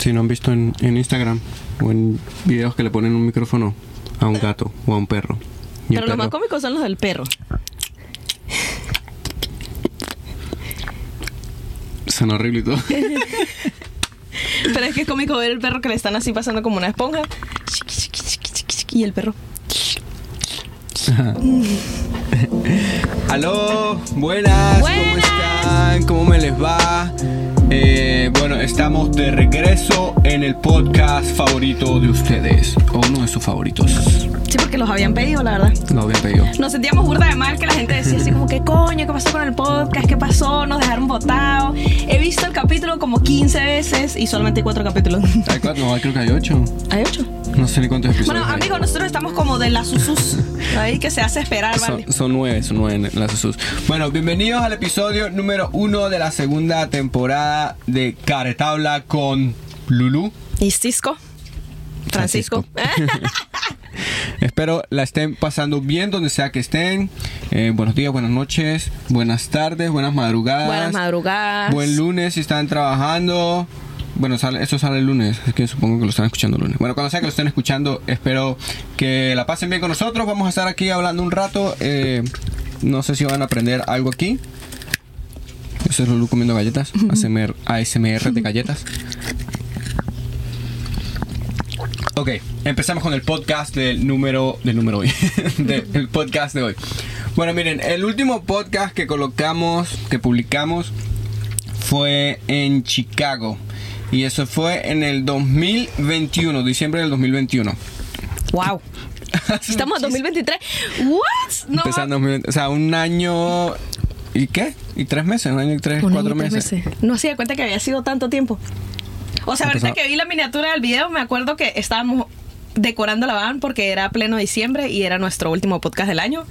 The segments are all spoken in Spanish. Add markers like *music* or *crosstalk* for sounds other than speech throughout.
Si no han visto en, en Instagram o en videos que le ponen un micrófono a un gato o a un perro. Y Pero los más cómicos son los del perro. Son horrible y todo. *laughs* Pero es que es cómico ver el perro que le están así pasando como una esponja. Y el perro. Aló, buenas, ¿cómo están? ¿Cómo me les va? Eh, bueno, estamos de regreso en el podcast favorito de ustedes, o uno de sus favoritos. Sí, porque los habían pedido, la verdad. Lo habían pedido. Nos sentíamos burda de mal que la gente decía así como, ¿qué coño? ¿Qué pasó con el podcast? ¿Qué pasó? Nos dejaron votados. He visto el capítulo como 15 veces y solamente hay 4 capítulos. ¿Hay cuatro? No, creo que hay ocho. ¿Hay 8? No sé ni cuántos episodios. Bueno, amigos, nosotros estamos como de la susus. Ahí que se hace esperar, ¿vale? Son, son nueve, son nueve las Jesús. Bueno, bienvenidos al episodio número uno de la segunda temporada de Caretabla con Lulu. ¿Y Cisco? Francisco. *laughs* Espero la estén pasando bien donde sea que estén. Eh, buenos días, buenas noches, buenas tardes, buenas madrugadas. Buenas madrugadas. Buen lunes si están trabajando. Bueno, sale, esto sale el lunes, es que supongo que lo están escuchando el lunes. Bueno, cuando sea que lo estén escuchando, espero que la pasen bien con nosotros. Vamos a estar aquí hablando un rato. eh, no sé si van a aprender algo aquí. Eso es Lulu comiendo galletas. ASMR, ASMR de galletas. Ok, empezamos con el podcast del número del número hoy, *laughs* del podcast de hoy. Bueno, miren, el último podcast que colocamos, que publicamos, fue en Chicago y eso fue en el 2021, diciembre del 2021. Wow. *laughs* Estamos en 2023. ¿What? No. Empezando, en 2020, o sea, un año y qué? Y tres meses, un año y tres, Un cuatro año y tres meses. No hacía cuenta que había sido tanto tiempo. O sea, ahorita que vi la miniatura del video, me acuerdo que estábamos decorando la van porque era pleno diciembre y era nuestro último podcast del año.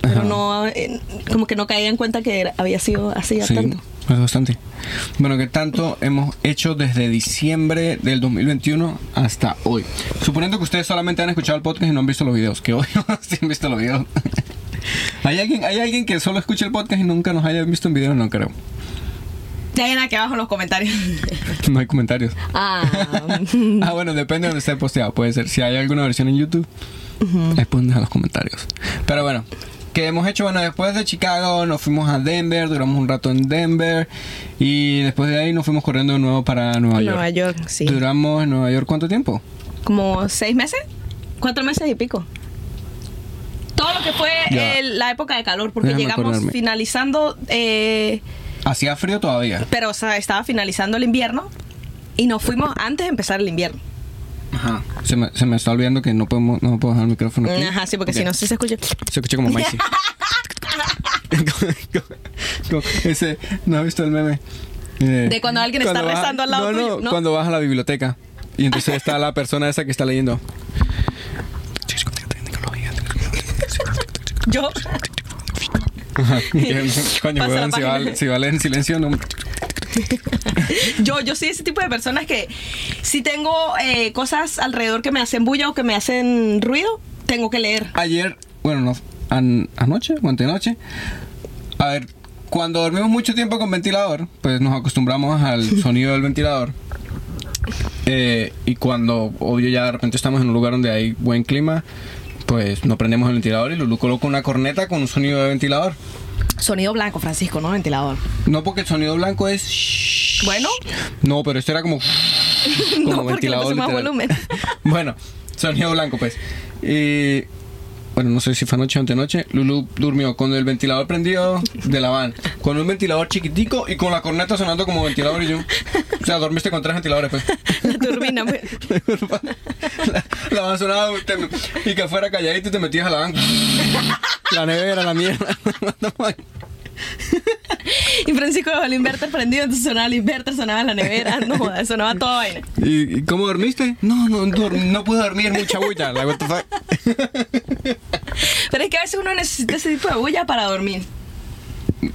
Pero Ajá. no, eh, como que no caía en cuenta que era- había sido así ya Sí, tanto. Es bastante. Bueno, que tanto hemos hecho desde diciembre del 2021 hasta hoy. Suponiendo que ustedes solamente han escuchado el podcast y no han visto los videos, que hoy *laughs* sí han visto los videos. *laughs* ¿Hay alguien, ¿Hay alguien que solo escucha el podcast y nunca nos haya visto en video? No creo. Dejen aquí abajo en los comentarios. *laughs* No hay comentarios. ah, ah, bueno, depende de donde esté posteado. Puede ser. Si hay alguna versión en YouTube, ahí pueden dejar los comentarios. Pero bueno, ¿qué hemos hecho? Bueno, después de Chicago nos fuimos a Denver, duramos un rato en Denver y después de ahí nos fuimos corriendo de nuevo para Nueva York. Nueva York, sí. Duramos en Nueva York cuánto tiempo? Como seis meses, cuatro meses y pico. Todo lo que fue el- la época de calor, porque Déjame llegamos acordarme. finalizando, eh, Hacía frío todavía. pero o sea, estaba finalizando el invierno y nos fuimos antes de empezar el invierno. Ajá. Se me, se me está olvidando que no podemos no puedo dejar el micrófono aquí. Ajá, sí, porque si no, sí se escucha. Se escucha *laughs* como. Como ese, ¿no has visto el meme? Eh, De cuando alguien está vas- rezando al lado no, tuyo, no, ¿no? cuando vas a la biblioteca y entonces está la persona esa que está leyendo. Yo, Ajá. Coño, weón, si va, página. si va a leer en silencio, no. *laughs* yo, yo soy ese tipo de personas que si tengo eh, cosas alrededor que me hacen bulla o que me hacen ruido, tengo que leer. Ayer, bueno, no, an- anoche o antenoche. A ver, cuando dormimos mucho tiempo con ventilador, pues nos acostumbramos al *laughs* sonido del ventilador. Eh, y cuando, obvio, ya de repente estamos en un lugar donde hay buen clima, pues no prendemos el ventilador y Lulu coloca una corneta con un sonido de ventilador. Sonido blanco, Francisco, ¿no? Ventilador. No porque el sonido blanco es... Bueno. No, pero esto era como... *laughs* No, porque le puse más volumen. *laughs* bueno, sonido blanco, pues. Y. Bueno, no sé si fue anoche o antenoche. Lulu durmió con el ventilador prendido de la van. Con un ventilador chiquitico y con la corneta sonando como ventilador y yo. O sea, dormiste con tres ventiladores, pues. *laughs* La turbina. pues. la, la van sonaba y que fuera calladito y te metías a la van. La nevera, la mierda. *laughs* Y Francisco dejó el inverter prendido, entonces sonaba el inverter, sonaba la nevera, *laughs* no jodas, sonaba toda vaina. ¿Y, cómo dormiste? No, no, no pude dormir, mucha bulla. La what the fuck. *laughs* Pero es que a veces uno necesita ese tipo de bulla para dormir.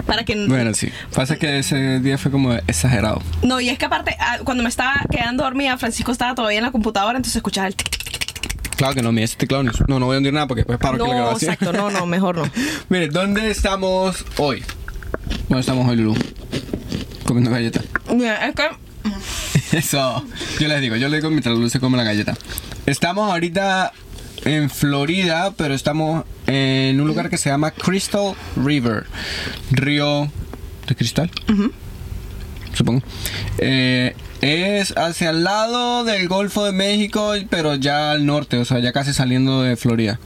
Para que Bueno, sí. Pasa que ese día fue como exagerado. No, y es que aparte, ah, cuando me estaba quedando dormida, Francisco estaba todavía en la computadora, entonces escuchaba el tic, tic, tic, tic, tic. Claro que no, mira ese teclado. no- No, no voy a hundir nada porque después paro aquí la No, grabación. exacto, no, no, mejor no. Mire, ¿dónde estamos hoy? ¿Dónde estamos hoy, Lulu? Comiendo galletas. Mira, es *laughs* que Eso. Yo les digo, yo le digo mientras Luz se come la galleta. Estamos ahorita en Florida, pero estamos en un lugar que se llama Crystal River. Río de cristal. Supongo. Eh, es hacia el lado del Golfo de México, pero ya al norte, o sea, ya casi saliendo de Florida.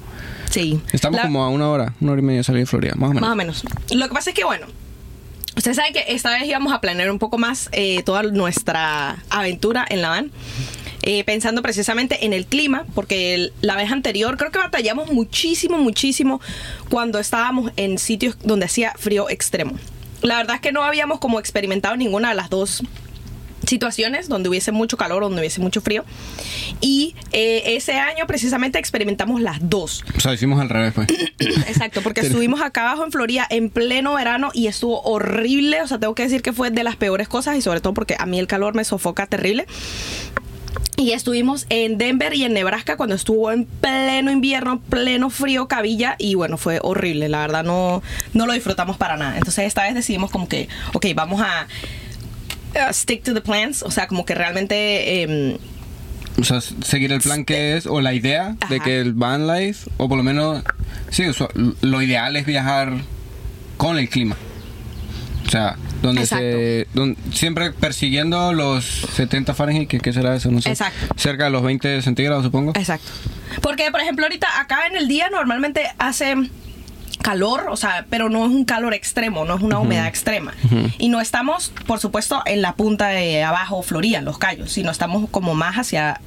Sí. Estamos La- como a una hora, una hora y media de salir de Florida, más o menos. Más o menos. Lo que pasa es que, bueno, ustedes saben que esta vez íbamos a planear un poco más eh, toda nuestra aventura en la van. eh, pensando precisamente en el clima, porque la vez anterior creo que batallamos muchísimo, muchísimo cuando estábamos en sitios donde hacía frío extremo. La verdad es que no habíamos como experimentado ninguna de las dos situaciones donde hubiese mucho calor, donde hubiese mucho frío. Y eh, ese año precisamente experimentamos las dos. O sea, hicimos al revés, pues. *coughs* Exacto, porque estuvimos acá abajo en Florida en pleno verano y estuvo horrible. O sea, tengo que decir que fue de las peores cosas y sobre todo porque a mí el calor me sofoca terrible. Y estuvimos en Denver y en Nebraska cuando estuvo en pleno invierno, pleno frío, cabilla y bueno, fue horrible. La verdad no, no lo disfrutamos para nada. Entonces esta vez decidimos como que, ok, vamos a uh, stick to the plans. O sea, como que realmente... em, O sea, seguir el plan que es, o la idea de que el van life, o por lo menos, sí, o sea, lo ideal es viajar con el clima. O sea, donde se. siempre persiguiendo los 70 Fahrenheit, que qué será eso? No sé. Exacto. Cerca de los 20 centígrados, supongo. Exacto. Porque, por ejemplo, ahorita acá en el día normalmente hace calor, o sea, pero no es un calor extremo, no es una humedad extrema. Y no estamos, por supuesto, en la punta de abajo, Florida, los callos, sino estamos como más hacia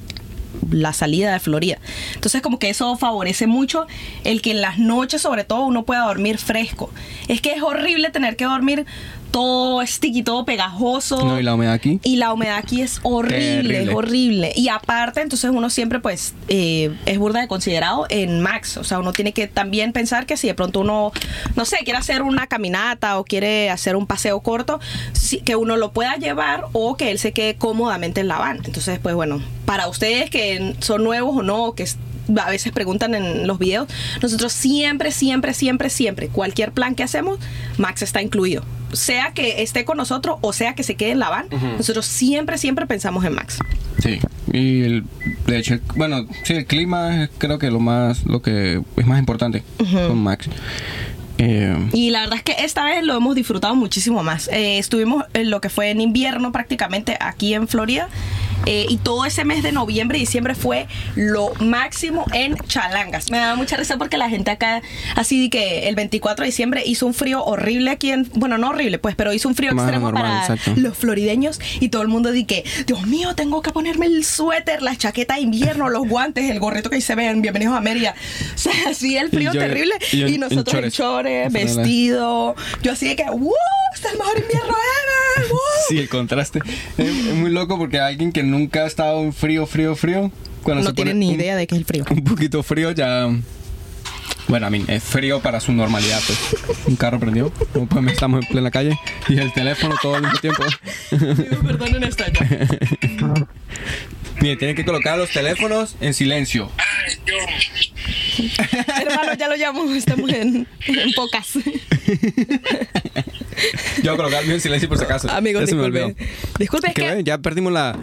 la salida de Florida. Entonces como que eso favorece mucho el que en las noches sobre todo uno pueda dormir fresco. Es que es horrible tener que dormir todo sticky, todo pegajoso. No, y la humedad aquí. Y la humedad aquí es horrible, es horrible. Y aparte, entonces uno siempre pues eh, es burda de considerado en max. O sea, uno tiene que también pensar que si de pronto uno, no sé, quiere hacer una caminata o quiere hacer un paseo corto, que uno lo pueda llevar o que él se quede cómodamente en la van. Entonces, pues bueno, para ustedes que son nuevos o no, que a veces preguntan en los videos, nosotros siempre, siempre, siempre, siempre, cualquier plan que hacemos, Max está incluido. Sea que esté con nosotros o sea que se quede en la van, nosotros siempre, siempre pensamos en Max. Sí. Y el- de hecho, bueno, sí, el clima es creo que lo más, lo que es más importante con Max. Eh, Y la verdad es que esta vez lo hemos disfrutado muchísimo más. Eh, estuvimos en lo que fue en invierno prácticamente aquí en Florida. eh, y todo ese mes de noviembre y diciembre fue lo máximo en Chalangas. Me daba mucha risa porque la gente acá, así que el 24 de diciembre hizo un frío horrible aquí en. Bueno, no horrible, pues, pero hizo un frío Más extremo normal, para exacto. los florideños. Y todo el mundo di que, Dios mío, tengo que ponerme el suéter, la chaqueta de invierno, los guantes, el gorrito que ahí se ven. Bienvenidos a Mérida. *laughs* O sea, así el frío yo- terrible. y yo en- Y, en nosotros en chores. chores, Vestido. Yo así de que, ¡wow! ¡Este es el mejor invierno ever! *laughs* ¡wow! Sí, el contraste. Es, es muy loco porque alguien que nunca ha estado en frío, frío, frío, cuando No se tienen ni un- idea de qué es el frío. Un poquito frío ya... Bueno, a mí es frío para su normalidad, pues. Un carro prendido, como pues estamos en plena calle y el teléfono todo al mismo tiempo. Perdonen esta ya. Mire, tienen que colocar los teléfonos en silencio. *laughs* Hermano, ya lo llamo, estamos en, en pocas. *laughs* Yo voy a colocar en silencio por si acaso. Amigos, Ya se me disculpe. olvidó. Disculpe, es Que que... ve, ya perdimos la,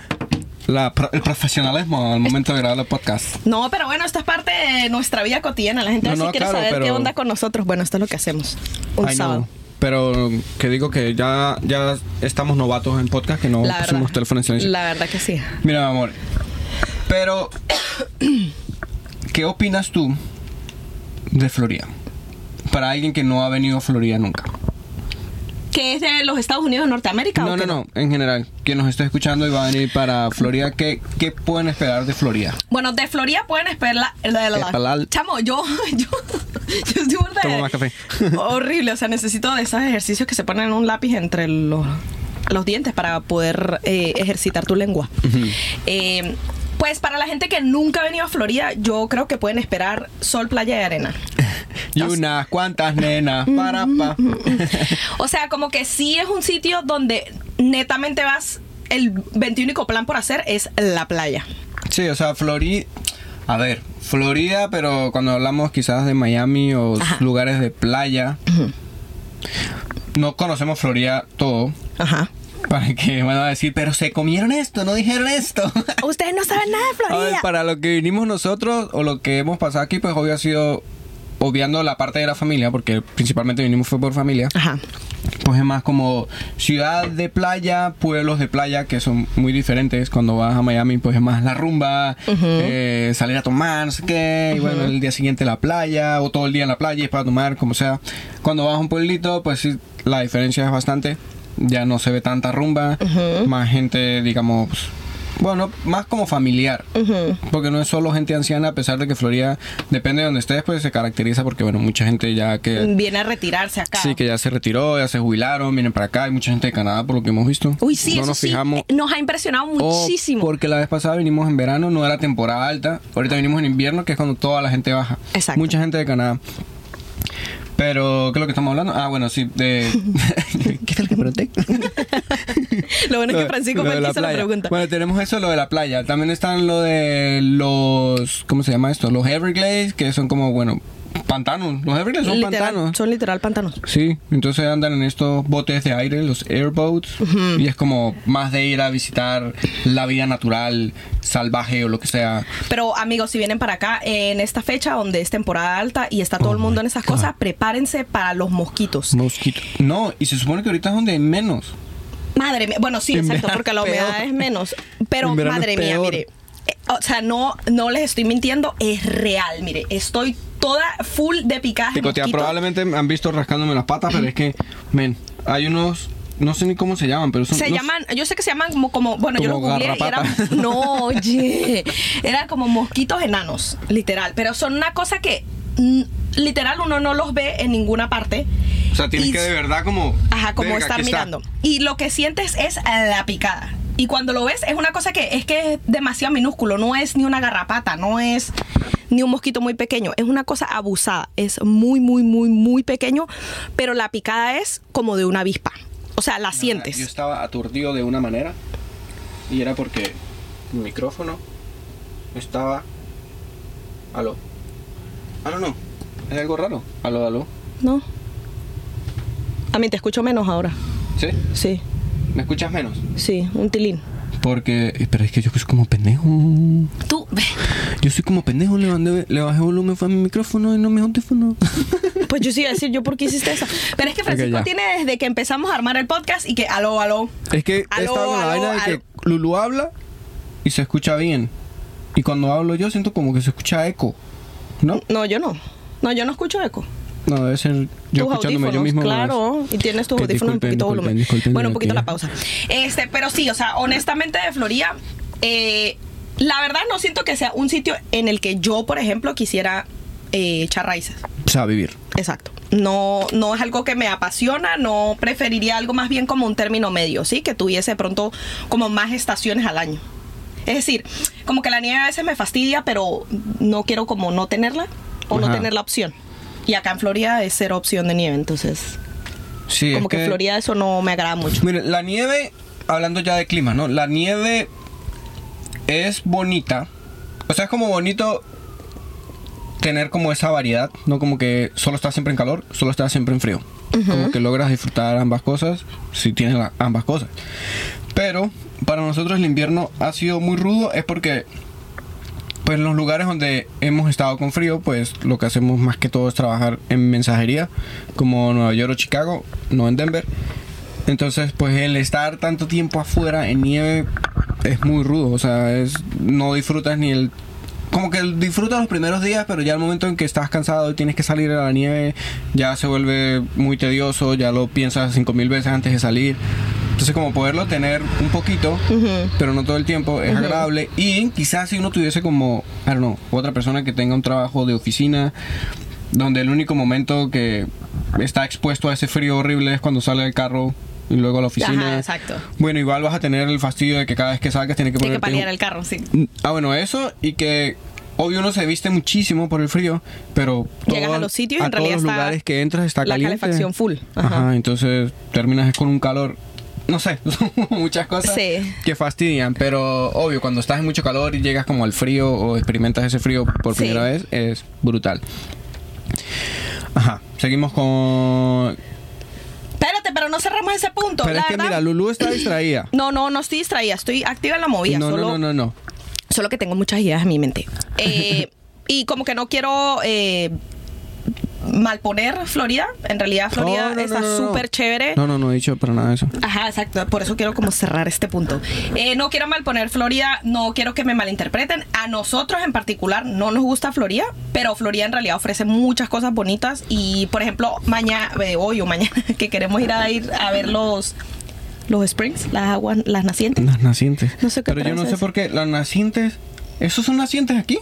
el profesionalismo al momento de grabar el podcast. No, pero bueno, esto es parte de nuestra vida cotidiana. La gente No, no, quiere claro, saber qué onda con nosotros. Bueno, esto es lo que hacemos. Un Ay, no. sábado. Pero que digo que ya, ya estamos novatos en podcast, que no La pusimos verdad. teléfono en silencio. La verdad que sí. Mira, mi amor. Pero, *coughs* ¿qué opinas tú de Florida? Para alguien que no ha venido a Florida nunca. ¿Que es de los Estados Unidos de Norteamérica? No, o no, no. En general, quien nos está escuchando y va a venir para Florida, ¿qué, qué pueden esperar de Florida? Bueno, de Florida pueden esperar la, la- la- Esperar. Chamo, yo, *laughs* yo, yo estoy Toma más café. *laughs* Horrible, o sea, necesito de esos ejercicios que se ponen un lápiz entre los, los dientes para poder eh, ejercitar tu lengua. Eh, pues para la gente que nunca ha venido a Florida, yo creo que pueden esperar sol, playa y arena. *laughs* Y unas cuantas nenas para pa. *laughs* O sea, como que sí es un sitio donde netamente vas, el 21 plan por hacer es la playa. Sí, o sea, Florida. A ver, Florida, pero cuando hablamos quizás de Miami o Ajá. lugares de playa, no conocemos Florida todo. Ajá. Para que van a decir, pero se comieron esto, no dijeron esto. *laughs* Ustedes no saben nada de A ver, Florida. para lo que vinimos nosotros o lo que hemos pasado aquí, pues obvio ha sido obviando la parte de la familia, porque principalmente vinimos fue por familia. Ajá. Pues es más como ciudad de playa, pueblos de playa que son muy diferentes. Cuando vas a Miami, pues es más la rumba, eh, salir a tomar, no sé qué, y bueno, el día siguiente la playa, o todo el día en la playa y es para tomar, como sea. Cuando vas a un pueblito, pues sí, la diferencia es bastante. Ya no se ve tanta rumba, más gente, digamos, bueno, más como familiar. Porque no es solo gente anciana, a pesar de que Florida, depende de donde estés, pues se caracteriza porque, bueno, mucha gente ya que... Viene a retirarse acá. Sí, que ya se retiró, ya se jubilaron, vienen para acá. Hay mucha gente de Canadá, por lo que hemos visto. Uy, sí, no eso nos sí, fijamos. eh, nos ha impresionado muchísimo. porque la vez pasada vinimos en verano, no era temporada alta. Ahorita vinimos en invierno, que es cuando toda la gente baja. Exacto. Mucha gente de Canadá. Pero, ¿qué es lo que estamos hablando? Ah, bueno, sí, de... *laughs* ¿Qué tal que pregunté? *laughs* Lo bueno es que Francisco lo la que hizo la playa. pregunta. Bueno, tenemos eso, lo de la playa. También están lo de los... ¿Cómo se llama esto? Los Everglades, que son como, bueno, pantanos. Los Everglades son Literal, pantanos. Son literal pantanos. Sí, entonces andan en estos botes de aire, los airboats, y es como más de ir a visitar la vida natural, salvaje o lo que sea. Pero amigos, si vienen para acá en esta fecha donde es temporada alta y está todo Oh el mundo en esas God. cosas, prepárense para los mosquitos. Mosquito. No, y se supone que ahorita es donde hay menos. Madre mía, bueno, sí, En exacto, porque la humedad peor. es menos. Pero madre mía, mire, eh, o sea, no, no les estoy mintiendo, es real, mire, estoy toda full de picadas de Picotea, probablemente me han visto rascándome las patas, pero es que, men, hay unos, no sé ni cómo se llaman, pero son... Se llaman, yo sé que se llaman como, como bueno, yo los Como googleé y eran, *laughs* no, *laughs* oye, eran como mosquitos enanos, literal, pero son una cosa que literal uno no los ve en ninguna parte. O sea, tienes Y- que de verdad como... Ajá, como estar está. mirando. Y lo que sientes es la picada. Y cuando lo ves es una cosa que es que es demasiado minúsculo, no es ni una garrapata, no es ni un mosquito muy pequeño, es una cosa abusada, es muy muy muy muy pequeño, pero la picada es como de una avispa. O sea, la sientes. Yo estaba aturdido de una manera y era porque mi micrófono estaba... Aló. Aló, no. Es algo raro. Aló, aló. ¿No? A mí te escucho menos ahora. ¿Sí? Sí, ¿Me escuchas menos? sí, un tilín. Porque... Pero es que yo soy como pendejo. Tú, Yo soy como pendejo. Le, mandé- le bajé volumen fue a mi micrófono y no a mi audífono. pues yo sí iba a decir yo por qué hiciste eso. Pero es que Francisco tiene desde que empezamos a armar el podcast y que aló, aló. es que he Aló, estado con la vaina de aló. que Lulu habla y se escucha bien. Y cuando hablo yo siento como que se escucha eco. ¿No? No, yo no. No, yo no escucho eco. No, debe ser yo tus escuchándome yo mismo. claro, y tienes tus audífonos un poquito volumen. disculpen, bueno, un poquito la pausa. Este, pero sí, o sea, honestamente de Florida, eh, la verdad no siento que sea un sitio en el que yo, por ejemplo, quisiera eh, echar raíces. O sea, vivir. Exacto. No, no es algo que me apasiona, no preferiría algo más bien como un término medio, ¿sí? Que tuviese pronto como más estaciones al año. Es decir, como que la nieve a veces me fastidia, pero no quiero como no tenerla o no tener la opción. Y acá en Florida es cero opción de nieve, entonces Sí, como es que, Florida eso no me agrada mucho. Mire, la nieve, hablando ya de clima, ¿no? La nieve es bonita. O sea, es como bonito tener como esa variedad, no como que solo estás siempre en calor, solo estás siempre en frío. Como que logras disfrutar ambas cosas si tienes la- ambas cosas. Pero para nosotros el invierno ha sido muy rudo, es porque pues en los lugares donde hemos estado con frío, pues lo que hacemos más que todo es trabajar en mensajería, como Nueva York o Chicago, no en Denver. Entonces, pues el estar tanto tiempo afuera en nieve es muy rudo, o sea, es no disfrutas ni el como que disfrutas los primeros días, pero ya el momento en que estás cansado y tienes que salir a la nieve, ya se vuelve muy tedioso, ya lo piensas cinco mil veces antes de salir. Entonces, como poderlo tener un poquito, pero no todo el tiempo, es agradable. Y quizás si uno tuviese como, I don't know, otra persona que tenga un trabajo de oficina, donde el único momento que está expuesto a ese frío horrible es cuando sale del carro y luego a la oficina. Ajá, exacto. Bueno, igual vas a tener el fastidio de que cada vez que salgas tienes que Tiene que ponerte paliar el carro, sí. Ah, bueno, eso y que obvio uno se viste muchísimo por el frío, pero Llegas todo- a los sitios y a en realidad todos los lugares que entras está la caliente. calefacción full. Ajá. Ajá. entonces terminas con un calor. No sé, *laughs* muchas cosas Sí. que fastidian, pero obvio, cuando estás en mucho calor y llegas como al frío o experimentas ese frío por Sí. primera vez, es brutal. Ajá, seguimos con... Espérate, pero no cerramos ese punto. Pero la es que mira, Lulu está distraída. *clears throat* No, no, no estoy distraída, estoy activa en la movida. No, solo, no, no, no, no. solo que tengo muchas ideas en mi mente. Eh, *laughs* y como que no quiero eh, malponer Florida. En realidad, Florida Oh, no, está no, no. súper chévere. No, no, no he dicho para nada eso. Ajá, exacto. Por eso quiero como cerrar este punto. Eh, no quiero malponer Florida, no quiero que me malinterpreten. A nosotros en particular no nos gusta Florida, pero Florida en realidad ofrece muchas cosas bonitas. Y por ejemplo, mañana, hoy o mañana, *laughs* que queremos ir a ir a ver los los springs, las aguas, las nacientes. Las nacientes. No sé qué Pero yo no sé eso. por qué. Las nacientes. ¿Esos son nacientes aquí?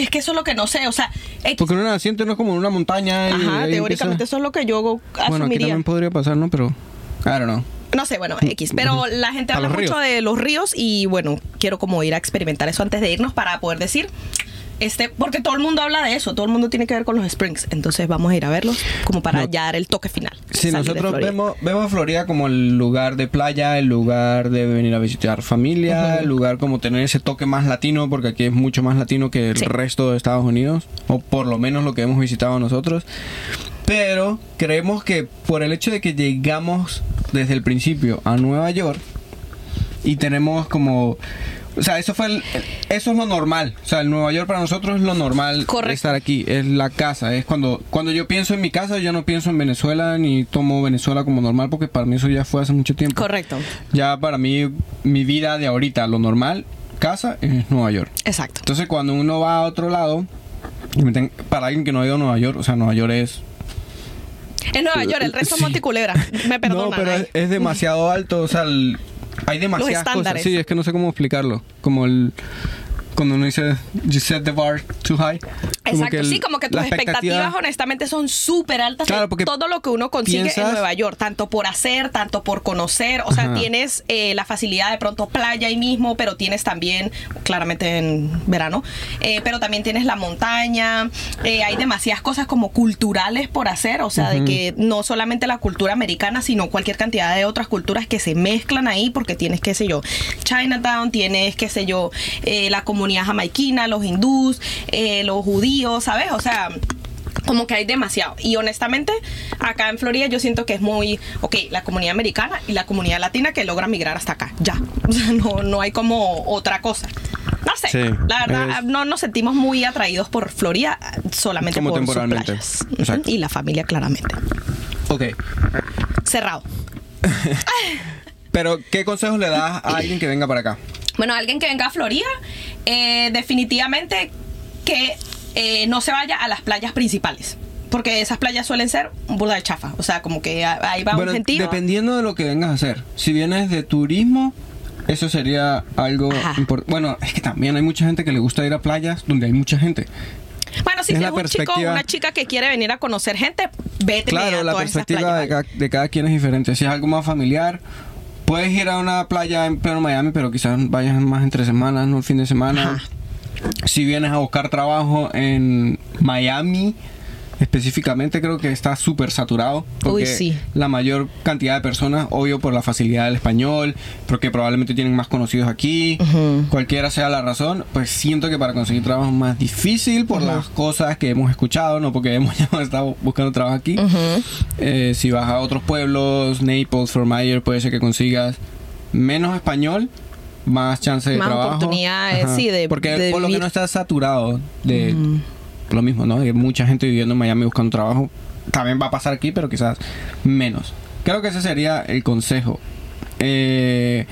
Es que eso es lo que no sé, o sea, X. Porque una naciente no es como una montaña. y Ajá, teóricamente empieza- eso es lo que yo Bueno, aquí asumiría. también podría pasar, ¿no? Pero. I don't know. No sé, bueno, X. Pero la gente habla mucho ríos. de los ríos y bueno, quiero como ir a experimentar eso antes de irnos para poder decir. Este, porque todo el mundo habla de eso, todo el mundo tiene que ver con los Springs. Entonces vamos a ir a verlos como para No. ya dar el toque final. Sí, nosotros vemos, vemos Florida como el lugar de playa, el lugar de venir a visitar familia, el lugar como tener ese toque más latino, porque aquí es mucho más latino que el Sí. resto de Estados Unidos, o por lo menos lo que hemos visitado nosotros. Pero creemos que por el hecho de que llegamos desde el principio a Nueva York y tenemos como... O sea, eso fue el- eso es lo normal. O sea, el Nueva York para nosotros es lo normal Correcto. estar aquí. Es la casa. Es cuando, cuando yo pienso en mi casa, yo no pienso en Venezuela ni tomo Venezuela como normal porque para mí eso ya fue hace mucho tiempo. Correcto, Ya para mí, mi vida de ahorita, lo normal, casa es Nueva York. exacto. Entonces cuando uno va a otro lado, para alguien que no ha ido a Nueva York, o sea, Nueva York es... En Nueva York, el resto Sí. es Monticulebra. Me *laughs* perdonan. no, pero es, es demasiado alto, o sea, el- hay demasiadas cosas. estándares. Sí, es que no sé cómo explicarlo. Como el... Cuando uno dice, you set the bar too high. Exacto, el- sí, como que tus expectativa- expectativas honestamente son súper altas Claro, porque todo lo que uno consigue en Nueva York, tanto por hacer, tanto por conocer, o sea, Ajá. tienes eh, la facilidad de pronto playa ahí mismo, pero tienes también, claramente en verano, eh, pero también tienes la montaña, eh, hay demasiadas cosas como culturales por hacer, o sea, de que no solamente la cultura americana, sino cualquier cantidad de otras culturas que se mezclan ahí, porque tienes, qué sé yo, Chinatown, tienes, qué sé yo, eh, la comunidad jamaiquina, los hindús, eh, los judíos, ¿sabes? O sea, como que hay demasiado. Y honestamente, acá en Florida yo siento que es muy, ok, la comunidad americana y la comunidad latina que logra migrar hasta acá, ya. *laughs* O sea, no, no hay como otra cosa. No sé, Sí, la verdad, es- no nos sentimos muy atraídos por Florida solamente Como por sus temporalmente. playas. Ujú, Exacto. Y la familia, claramente. Ok. Cerrado. *laughs* Pero, ¿qué consejos le das a alguien que venga para acá? Bueno, alguien que venga a Florida, eh, definitivamente que eh, no se vaya a las playas principales. Porque esas playas suelen ser un burda de chafa. O sea, como que ahí va bueno, un gentío. dependiendo de lo que vengas a hacer. Si vienes de turismo, eso sería algo importante. Bueno, es que también hay mucha gente que le gusta ir a playas donde hay mucha gente. Bueno, si Es un chico o una chica que quiere venir a conocer gente, vete Claro, a la perspectiva de cada, de cada quien es diferente. Si es algo más familiar, puedes ir a una playa en pleno Miami, pero quizás vayas más entre semanas, no el fin de semana. Ajá. Si vienes a buscar trabajo en Miami, específicamente creo que está súper saturado. Porque Uy, sí. la mayor cantidad de personas, obvio por la facilidad del español, porque probablemente tienen más conocidos aquí, cualquiera sea la razón, pues siento que para conseguir trabajo es más difícil por las cosas que hemos escuchado, no porque hemos *laughs* estado buscando trabajo aquí. Eh, si vas a otros pueblos, Naples, Fort Myers, puede ser que consigas menos español, más chance de Más trabajo. oportunidades, sí, de- Porque de por lo que vivir. no estás saturado de lo mismo, ¿no? Hay mucha gente viviendo en Miami buscando trabajo. También va a pasar aquí, pero quizás menos. Creo que ese sería el consejo. Eh,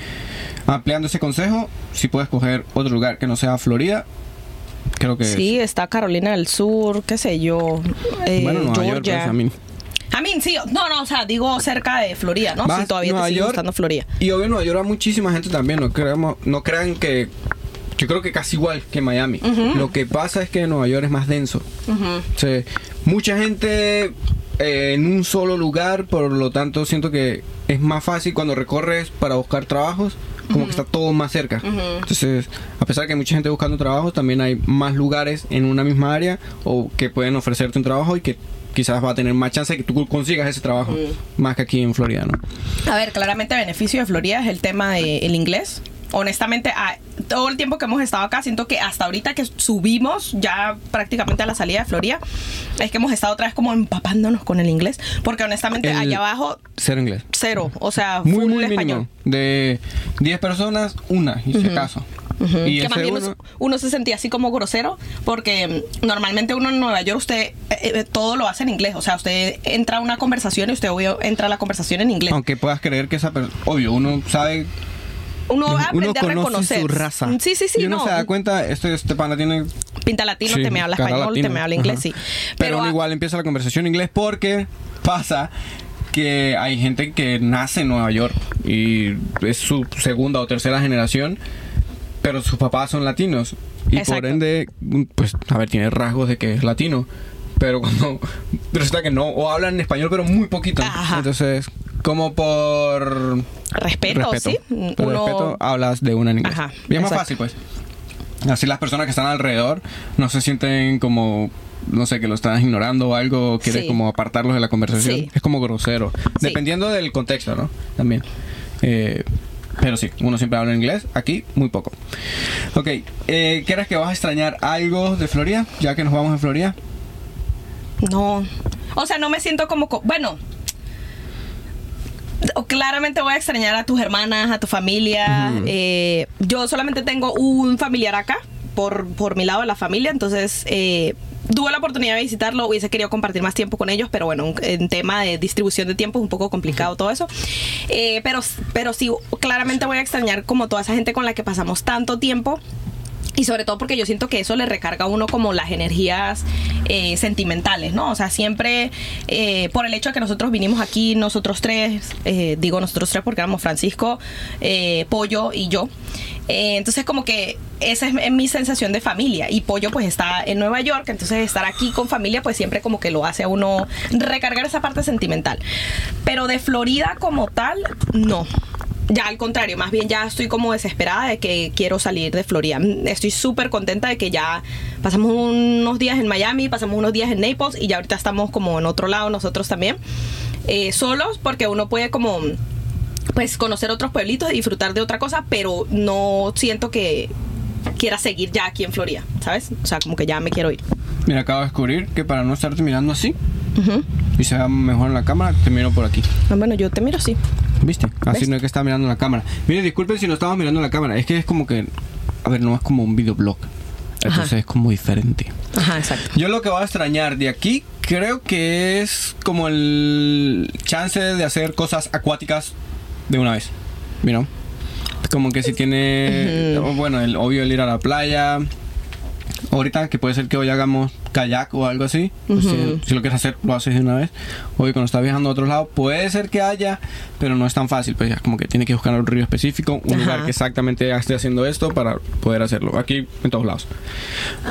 ampliando ese consejo, si puedes coger otro lugar que no sea Florida, creo que Sí, está Carolina del Sur, qué sé yo, eh, bueno, Nueva York, Georgia. pues, a mí. A mí, sí, no, no, o sea, digo cerca de Florida, ¿no? Vas Si todavía Nueva te sigue York, gustando Florida. Y obvio Nueva York hay muchísima gente también, no creamos, no crean que yo creo que casi igual que Miami. Lo que pasa es que Nueva York es más denso. O sea, mucha gente eh, en un solo lugar, por lo tanto siento que es más fácil cuando recorres para buscar trabajos, como que está todo más cerca. Entonces, a pesar de que hay mucha gente buscando trabajo, también hay más lugares en una misma área o que pueden ofrecerte un trabajo y que quizás va a tener más chance de que tú consigas ese trabajo, más que aquí en Florida, ¿no? A ver, claramente beneficio de Florida es el tema del inglés. Honestamente, ah, todo el tiempo que hemos estado acá, siento que hasta ahorita que subimos ya prácticamente a la salida de Florida, es que hemos estado otra vez como empapándonos con el inglés, porque honestamente El- allá abajo Cero inglés. cero, o sea, Muy, full muy español. mínimo. De 10 personas, una, y si acaso. Y que ese más bien uno, se sentía así como grosero porque normalmente uno en Nueva York usted eh, eh, todo lo hace en inglés o sea usted entra a una conversación y usted obvio entra a la conversación en inglés Aunque puedas creer que esa persona, obvio, uno sabe, uno uno aprender a conoce reconocer su raza. sí sí sí y uno no se da cuenta, este, este pana tiene pinta latino Sí, te me habla español te me habla inglés Ajá. sí Pero, uno igual empieza la conversación en inglés porque pasa que hay gente que nace en Nueva York y es su segunda o tercera generación, pero sus papás son latinos. Y por ende, pues, a ver, tiene rasgos de que es latino. Pero cuando *laughs* resulta que no, o hablan en español, pero muy poquito. Ajá. Entonces, como por respeto, sí por uno respeto, hablas de una en inglés. Ajá, y es más fácil, pues. Así las personas que están alrededor no se sienten como, no sé, que lo están ignorando o algo, quieres Sí. como apartarlos de la conversación. Sí. Es como grosero. Sí. Dependiendo del contexto, ¿no? También. Eh, pero sí, uno siempre habla inglés. Aquí, muy poco. Ok, eh, ¿quieres que vas a extrañar algo de Florida? Ya que nos vamos a Florida. No. O sea, no me siento como... co- Bueno. Claramente voy a extrañar a tus hermanas, a tu familia. Eh, yo solamente tengo un familiar acá, por, por mi lado de la familia, entonces eh, tuve la oportunidad de visitarlo, hubiese querido compartir más tiempo con ellos, pero bueno, en tema de distribución de tiempo es un poco complicado todo eso. Eh, pero, pero sí, claramente voy a extrañar como toda esa gente con la que pasamos tanto tiempo. Y sobre todo porque yo siento que eso le recarga a uno como las energías eh, sentimentales, ¿no? O sea, siempre eh, por el hecho de que nosotros vinimos aquí, nosotros tres, eh, digo nosotros tres porque éramos Francisco, Pollo y yo. Entonces como que esa es, es mi sensación de familia. Y Pollo pues está en Nueva York, entonces estar aquí con familia pues siempre como que lo hace a uno recargar esa parte sentimental. Pero de Florida como tal, no. Ya al contrario, más bien ya estoy como desesperada de que quiero salir de Florida. Estoy súper contenta de que ya pasamos unos días en Miami, pasamos unos días en Naples y ya ahorita estamos como en otro lado nosotros también. eh, solos porque uno puede como pues conocer otros pueblitos y disfrutar de otra cosa, pero no siento que quiera seguir ya aquí en Florida, ¿sabes? O sea, como que ya me quiero ir. Mira, acabo de descubrir que para no estarte mirando así y se vea mejor en la cámara, te miro por aquí. Ah, Bueno, yo te miro, sí. ¿Viste? Así ¿Ves? no es que está mirando la cámara. Mire, disculpen si no estamos mirando la cámara. Es que es como que. A ver, no es como un videoblog. Entonces Ajá. es como diferente. Ajá, exacto. Yo lo que voy a extrañar de aquí creo que es como el chance de hacer cosas acuáticas de una vez. ¿Vieron? Como que si tiene. Bueno, el obvio el ir a la playa. Ahorita que puede ser que hoy hagamos kayak o algo así. pues si, si lo quieres hacer, lo haces de una vez. Hoy cuando estás viajando a otro lado, puede ser que haya, pero no es tan fácil. Pues ya como que tiene que buscar un río específico, un Ajá. lugar que exactamente esté haciendo esto para poder hacerlo. Aquí en todos lados.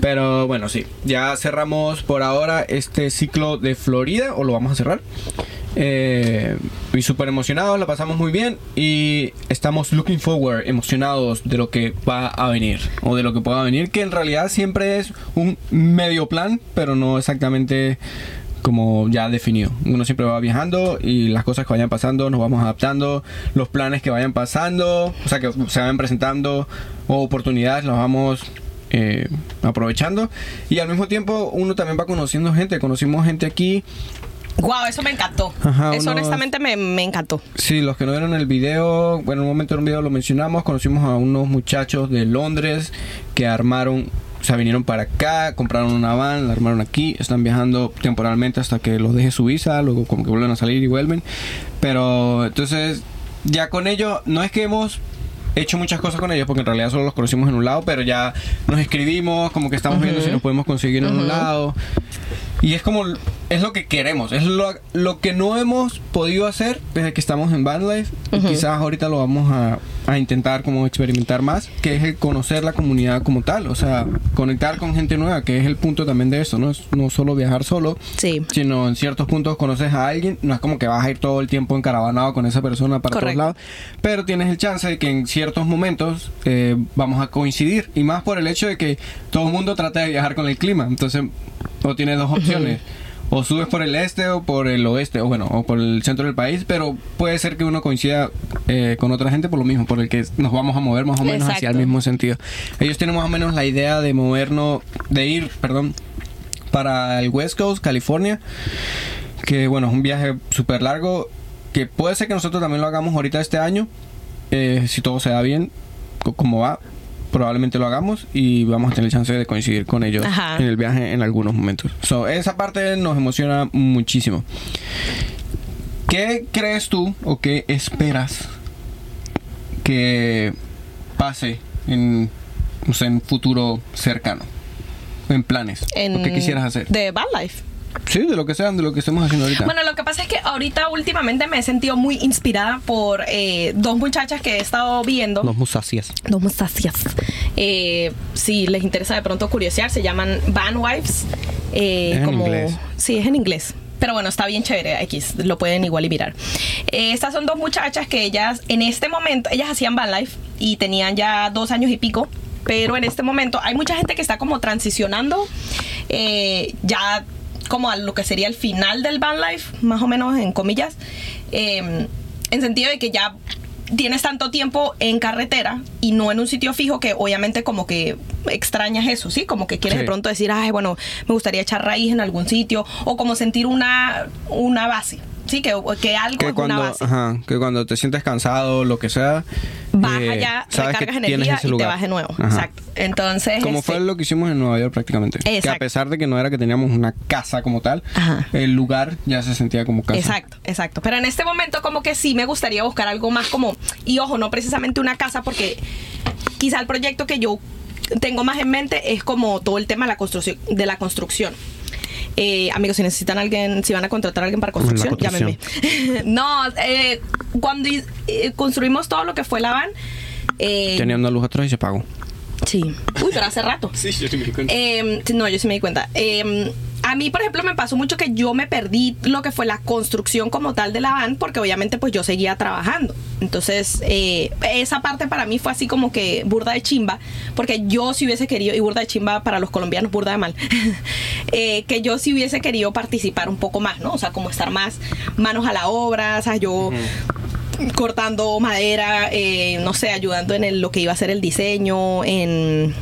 Pero bueno, sí. Ya cerramos por ahora este ciclo de Florida, o lo vamos a cerrar. Eh, y súper emocionados, la pasamos muy bien y estamos looking forward, emocionados de lo que va a venir o de lo que pueda venir, que en realidad siempre es un medio plan, pero no exactamente como ya definido. Uno siempre va viajando y las cosas que vayan pasando nos vamos adaptando, los planes que vayan pasando, o sea que se vayan presentando o oportunidades los vamos eh, aprovechando y al mismo tiempo uno también va conociendo gente, conocimos gente aquí Wow, eso me encantó. Ajá, eso honestamente me, me encantó. Sí, los que no vieron el video, bueno, en un momento en un video lo mencionamos, conocimos a unos muchachos de Londres que armaron, o sea, vinieron para acá, compraron una van, la armaron aquí, están viajando temporalmente hasta que los deje su visa, luego como que vuelven a salir y vuelven. Pero entonces, ya con ellos, no es que hemos hecho muchas cosas con ellos, porque en realidad solo los conocimos en un lado, pero ya nos escribimos, como que estamos viendo si nos podemos conseguir en un lado. Y es como, es lo que queremos, es lo, lo que no hemos podido hacer desde que estamos en Band Life. Y quizás ahorita lo vamos a, a intentar como experimentar más, que es el conocer la comunidad como tal, o sea, conectar con gente nueva, que es el punto también de eso, no es no solo viajar solo, Sí. sino en ciertos puntos conoces a alguien, no es como que vas a ir todo el tiempo encaravanado con esa persona para Correcto. todos lados, pero tienes el chance de que en ciertos momentos eh, vamos a coincidir, y más por el hecho de que todo el mundo trata de viajar con el clima, entonces o tienes dos opciones. O subes por el este o por el oeste, o bueno, o por el centro del país, pero puede ser que uno coincida eh, con otra gente por lo mismo, por el que nos vamos a mover más o menos hacia el mismo sentido. Ellos tienen más o menos la idea de movernos, de ir, perdón, para el West Coast, California, que bueno, es un viaje súper largo, que puede ser que nosotros también lo hagamos ahorita este año, eh, si todo se da bien, co- como va, probablemente lo hagamos y vamos a tener chance de coincidir con ellos Ajá. en el viaje en algunos momentos. So, esa parte nos emociona muchísimo. ¿Qué crees tú o qué esperas que pase en, no sé, en futuro cercano? En planes. En- ¿O ¿Qué quisieras hacer? De Bad Life. Sí, de lo que sea, de lo que estemos haciendo ahorita. Bueno, lo que pasa es que ahorita últimamente me he sentido muy inspirada por eh, dos muchachas que he estado viendo. Los musasias. Dos muchachas. Eh, si les interesa de pronto curiosear, se llaman Van Wives. Eh, Es en como, inglés. Sí, es en inglés. Pero bueno, está bien chévere, X, lo pueden igual y mirar. Eh, estas son dos muchachas que ellas, en este momento, ellas hacían Van Life y tenían ya dos años y pico. Pero en este momento hay mucha gente que está como transicionando eh, ya como a lo que sería el final del van life, más o menos en comillas, eh, en sentido de que ya tienes tanto tiempo en carretera y no en un sitio fijo que obviamente como que extrañas eso, ¿sí? Como que quieres Sí. de pronto decir, ay, bueno, me gustaría echar raíz en algún sitio o como sentir una, una base, ¿sí? Que, que algo Que es cuando, una base. ajá, que cuando te sientes cansado, lo que sea, Vas eh, allá, recargas energía y te vas de nuevo. Ajá. Exacto. Entonces, Como este, fue lo que hicimos en Nueva York prácticamente. Que a Exacto. pesar de que no era que teníamos una casa como tal, Ajá. el lugar ya se sentía como casa. Exacto, exacto. Pero en este momento como que sí me gustaría buscar algo más como, y ojo, no precisamente una casa porque quizá el proyecto que yo tengo más en mente es como todo el tema de la construcción. De la construcción. Eh, amigos, si necesitan alguien, si van a contratar a alguien para construcción, construcción. llámenme. *laughs* no, eh, cuando eh, construimos todo lo que fue la van, eh, Tenía una luz atrás y se apagó. Sí. Uy, pero hace rato. *laughs* Sí, yo sí me di cuenta. Eh, sí, no, yo sí me di cuenta. Eh, a mí, por ejemplo, me pasó mucho que yo me perdí lo que fue la construcción como tal de la van, porque obviamente pues yo seguía trabajando. Entonces, eh, esa parte para mí fue así como que burda de chimba, porque yo si hubiese querido, y burda de chimba para los colombianos, burda de mal, *laughs* eh, que yo si hubiese querido participar un poco más, ¿no? O sea, como estar más manos a la obra, o sea, yo cortando madera, eh, no sé, ayudando en el- lo que iba a ser el diseño, en...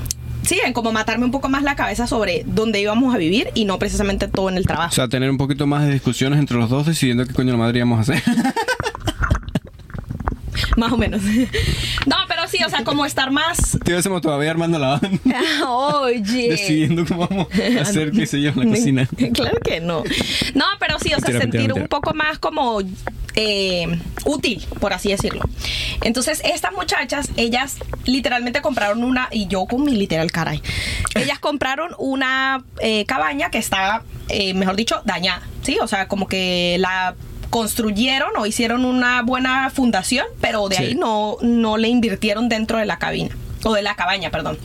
Sí, en como matarme un poco más la cabeza sobre dónde íbamos a vivir y no precisamente todo en el O trabajo. sea, tener un poquito más de discusiones entre los dos decidiendo qué coño la madre íbamos a hacer. *laughs* Más o menos. *laughs* No, pero sí, o sea, como estar más... Estuviésemos todavía armando la banda, *laughs* Oye. decidiendo cómo vamos a hacer, qué sé yo, en la *laughs* cocina. Claro que no. No, pero sí, o sea, Mentira, sentir mentira, un mentira. poco más como eh, útil, por así decirlo. Entonces, estas muchachas, ellas literalmente compraron una, y yo con mi literal caray, ellas compraron una eh, cabaña que estaba, eh, mejor dicho, dañada, ¿sí? O sea, como que la construyeron o hicieron una buena fundación, pero de Sí. ahí no, no le invirtieron dentro de la cabina, o de la cabaña, perdón.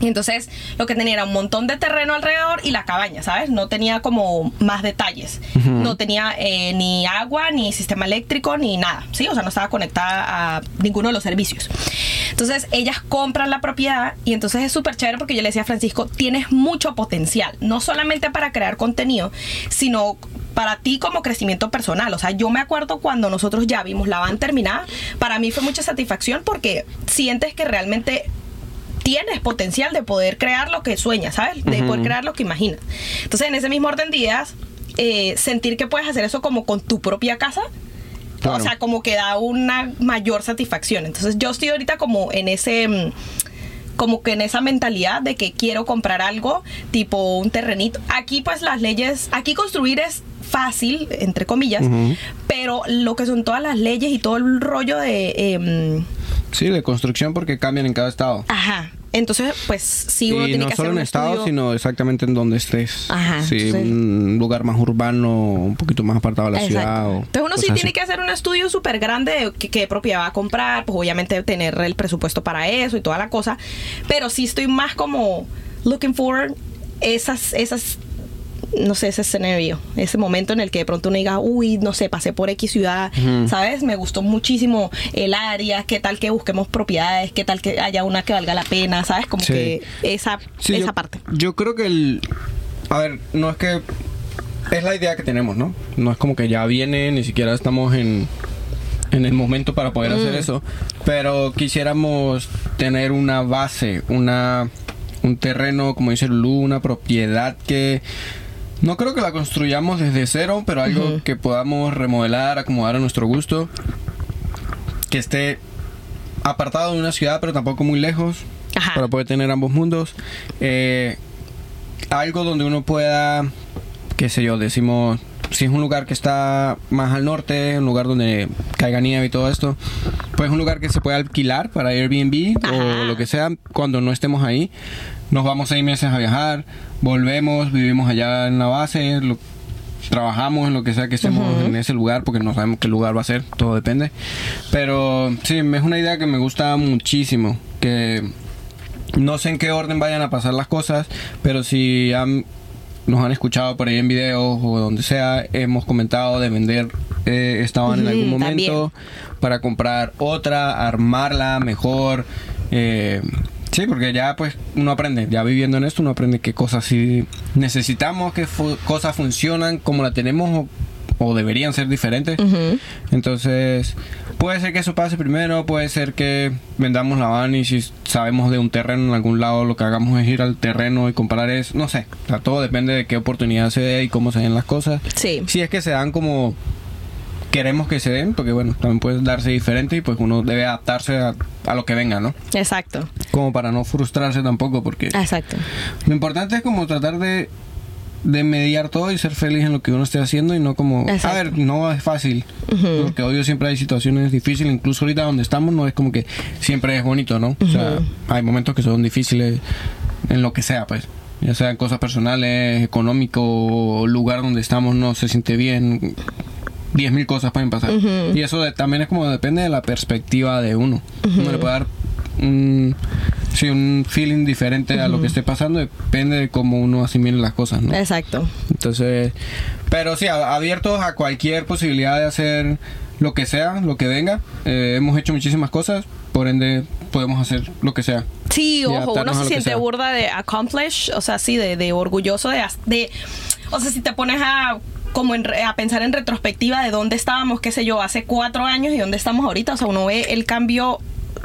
Y entonces lo que tenía era un montón de terreno alrededor y la cabaña, ¿sabes? No tenía como más detalles. No tenía eh, ni agua, ni sistema eléctrico, ni nada, ¿sí? O sea, no estaba conectada a ninguno de los servicios. Entonces ellas compran la propiedad y entonces es súper chévere porque yo le decía a Francisco, tienes mucho potencial, no solamente para crear contenido, sino para ti como crecimiento personal. O sea, yo me acuerdo cuando nosotros ya vimos la van terminada, para mí fue mucha satisfacción porque sientes que realmente tienes potencial de poder crear lo que sueñas, ¿sabes? De poder crear lo que imaginas. Entonces, en ese mismo orden de ideas, eh, sentir que puedes hacer eso como con tu propia casa, Claro. o sea, como que da una mayor satisfacción. Entonces, yo estoy ahorita como en ese... mm, como que en esa mentalidad de que quiero comprar algo tipo un terrenito. Aquí pues las leyes, aquí construir es fácil, entre comillas, pero lo que son todas las leyes y todo el rollo de... em, Sí, de construcción porque cambian en cada estado. Ajá. Entonces, pues sí, uno y tiene no que solo hacer en estado, estudio. sino exactamente en donde estés. Ajá, Sí, entonces- un lugar más urbano, un poquito más apartado de la Exacto. ciudad. o Entonces uno sí tiene que hacer un estudio súper grande de qué, qué propiedad va a comprar, pues obviamente tener el presupuesto para eso y toda la cosa, pero sí estoy más como looking for esas, esas, no sé, ese escenario, ese momento en el que de pronto uno diga, uy, no sé, pasé por X ciudad. ¿sabes? Me gustó muchísimo el área, qué tal que busquemos propiedades, qué tal que haya una que valga la pena, ¿sabes? Como Sí. que esa, Sí, esa yo, parte. Yo creo que el. A ver, no es que es la idea que tenemos, ¿no? No es como que ya viene, ni siquiera estamos en, en el momento para poder hacer eso. Pero quisiéramos tener una base, una un terreno, como dice Lulu, una propiedad que no creo que la construyamos desde cero, pero algo que podamos remodelar, acomodar a nuestro gusto, que esté apartado de una ciudad, pero tampoco muy lejos, Ajá. para poder tener ambos mundos. Eh, algo donde uno pueda, qué sé yo, decimos, si es un lugar que está más al norte, un lugar donde caiga nieve y todo esto, pues un lugar que se pueda alquilar para Airbnb Ajá. o lo que sea cuando no estemos ahí. Nos vamos seis meses a viajar, volvemos, vivimos allá en la base, lo- trabajamos en lo que sea que estemos en ese lugar porque no sabemos qué lugar va a ser, todo depende. Pero sí, es una idea que me gusta muchísimo, que no sé en qué orden vayan a pasar las cosas, pero si han- nos han escuchado por ahí en videos o donde sea, hemos comentado de vender eh, esta van en algún también. momento para comprar otra, armarla mejor. eh, sí, porque ya pues uno aprende, ya viviendo en esto uno aprende qué cosas sí necesitamos, qué fu- cosas funcionan como la tenemos o, o deberían ser diferentes. Entonces, puede ser que eso pase primero, puede ser que vendamos la van y si sabemos de un terreno en algún lado, lo que hagamos es ir al terreno y comprar eso, no sé, o sea, todo depende de qué oportunidad se dé y cómo se den las cosas. Sí. Si es que se dan como queremos que se den, porque bueno, también puede darse diferente y pues uno debe adaptarse a, a lo que venga, ¿no? Exacto. Como para no frustrarse tampoco, porque Exacto. lo importante es como tratar de, de mediar todo y ser feliz en lo que uno esté haciendo y no como... Exacto. A ver, no es fácil. Porque obvio siempre hay situaciones difíciles, incluso ahorita donde estamos no es como que siempre es bonito, ¿no? O sea, hay momentos que son difíciles en lo que sea, pues. Ya sean cosas personales, económico, lugar donde estamos no se siente bien. Diez mil cosas pueden pasar. Y eso de- también es como depende de la perspectiva de uno. Uno le puede dar un, sí, un feeling diferente a lo que esté pasando. Depende de cómo uno asimile las cosas, ¿no? Exacto. Entonces, pero sí, abiertos a cualquier posibilidad de hacer lo que sea, lo que venga. Eh, hemos hecho muchísimas cosas, por ende podemos hacer lo que sea. Sí, ojo, uno se siente burda de accomplish, o sea, sí, de, de orgulloso de, de, o sea, si te pones a como en a pensar en retrospectiva de dónde estábamos, qué sé yo, hace cuatro años y dónde estamos ahorita, o sea, uno ve el cambio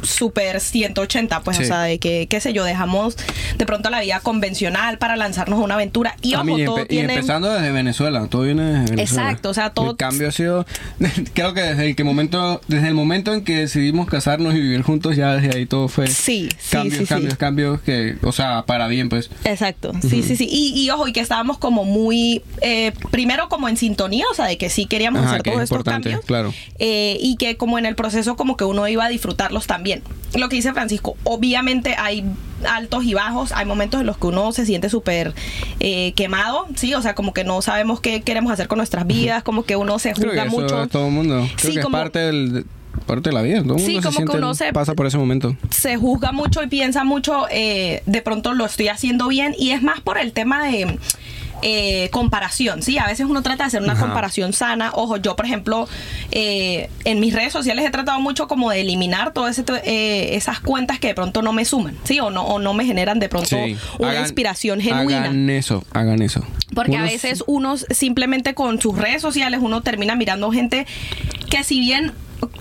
súper 180, pues, Sí. o sea, de que, qué sé yo, dejamos de pronto la vida convencional para lanzarnos a una aventura. Y A ojo, todo y tiene... empezando desde Venezuela, todo viene desde Venezuela. Exacto, o sea, todo- El cambio ha sido, *laughs* creo que desde el que momento, desde el momento en que decidimos casarnos y vivir juntos, ya desde ahí todo fue Sí, sí, cambios, sí, cambios, cambios que, o sea, para bien, pues. Exacto, sí, sí, sí. Y, y ojo, y que estábamos como muy, eh, primero como en sintonía, o sea, de que sí queríamos Ajá, hacer que todos es estos cambios. claro. Eh, y que como en el proceso como que uno iba a disfrutarlos también. Lo que dice Francisco, obviamente hay altos y bajos, hay momentos en los que uno se siente súper eh, quemado, ¿sí? O sea, como que no sabemos qué queremos hacer con nuestras vidas, como que uno se juzga mucho. todo el mundo. Creo Sí, que como- es parte del de- parte de la vida. Todo Sí, mundo se como que uno se- pasa por ese momento. se juzga mucho y piensa mucho, eh, de pronto lo estoy haciendo bien y es más por el tema de eh, comparación, ¿sí? A veces uno trata de hacer una Ajá. comparación sana. Ojo, yo, por ejemplo, eh, en mis redes sociales he tratado mucho como de eliminar todas esas cuentas que de pronto no me suman, ¿sí? O no, o no me generan de pronto Sí. una Hagan- inspiración genuina. Hagan eso, hagan eso. Porque a veces uno simplemente con sus redes sociales uno termina mirando gente que si bien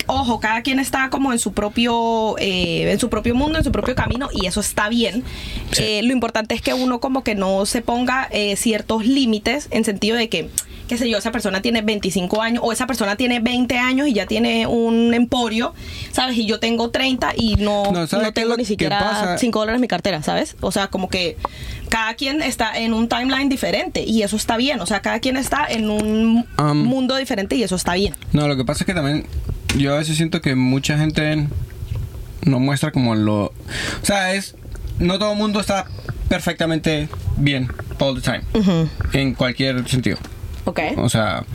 ojo cada quien está como en su propio eh, en su propio mundo en su propio camino y eso está bien Sí. Eh, lo importante es que uno como que no se ponga eh, ciertos límites en sentido de que qué sé yo esa persona tiene 25 años o esa persona tiene 20 años y ya tiene un emporio sabes y yo tengo 30 y no No, no, ¿sabe qué es tengo ni siquiera pasa? 5 dólares en mi cartera sabes o sea como que cada quien está en un timeline diferente y eso está bien. O sea, cada quien está en un Um, mundo diferente y eso está bien. No, lo que pasa es que también yo a veces siento que mucha gente no muestra como lo... O sea, es... No todo el mundo está perfectamente bien all the time. En cualquier sentido. Ok. O sea,